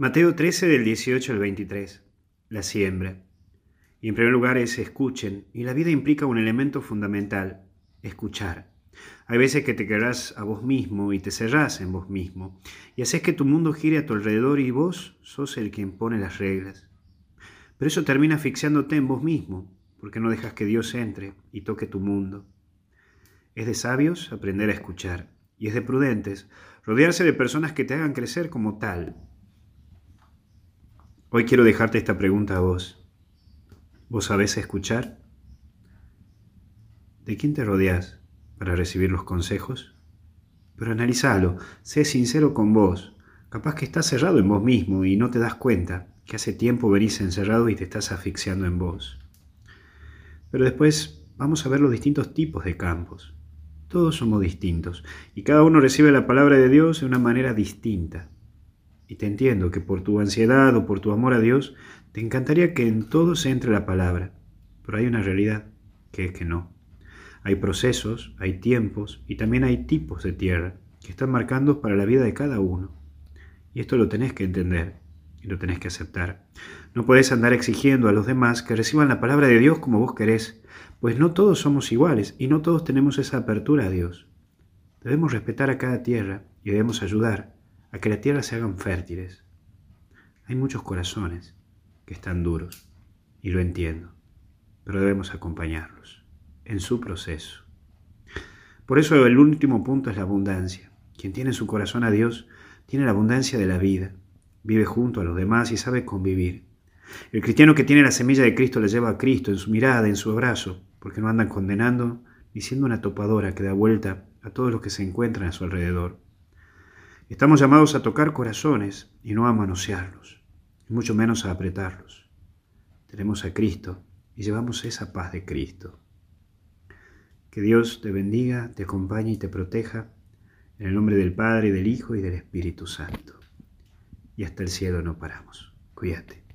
Mateo 13 del 18 al 23. La siembra. Y en primer lugar es escuchen, y la vida implica un elemento fundamental, escuchar. Hay veces que te quedarás a vos mismo y te cerrás en vos mismo, y haces que tu mundo gire a tu alrededor y vos sos el que impone las reglas. Pero eso termina asfixiándote en vos mismo, porque no dejas que Dios entre y toque tu mundo. Es de sabios aprender a escuchar, y es de prudentes rodearse de personas que te hagan crecer como tal, Hoy quiero dejarte esta pregunta a vos. ¿Vos sabés escuchar? ¿De quién te rodeas para recibir los consejos? Pero analízalo, sé sincero con vos. Capaz que estás cerrado en vos mismo y no te das cuenta que hace tiempo venís encerrado y te estás asfixiando en vos. Pero después vamos a ver los distintos tipos de campos. Todos somos distintos y cada uno recibe la palabra de Dios de una manera distinta. Y te entiendo que por tu ansiedad o por tu amor a Dios, te encantaría que en todo se entre la palabra. Pero hay una realidad, que es que no. Hay procesos, hay tiempos y también hay tipos de tierra que están marcando para la vida de cada uno. Y esto lo tenés que entender y lo tenés que aceptar. No podés andar exigiendo a los demás que reciban la palabra de Dios como vos querés, pues no todos somos iguales y no todos tenemos esa apertura a Dios. Debemos respetar a cada tierra y debemos ayudar a que la tierra se hagan fértiles. Hay muchos corazones que están duros, y lo entiendo, pero debemos acompañarlos en su proceso. Por eso el último punto es la abundancia. Quien tiene su corazón a Dios tiene la abundancia de la vida, vive junto a los demás y sabe convivir. El cristiano que tiene la semilla de Cristo le lleva a Cristo en su mirada, en su abrazo, porque no andan condenando ni siendo una topadora que da vuelta a todos los que se encuentran a su alrededor. Estamos llamados a tocar corazones y no a manosearlos, y mucho menos a apretarlos. Tenemos a Cristo y llevamos esa paz de Cristo. Que Dios te bendiga, te acompañe y te proteja, en el nombre del Padre, del Hijo y del Espíritu Santo. Y hasta el cielo no paramos. Cuídate.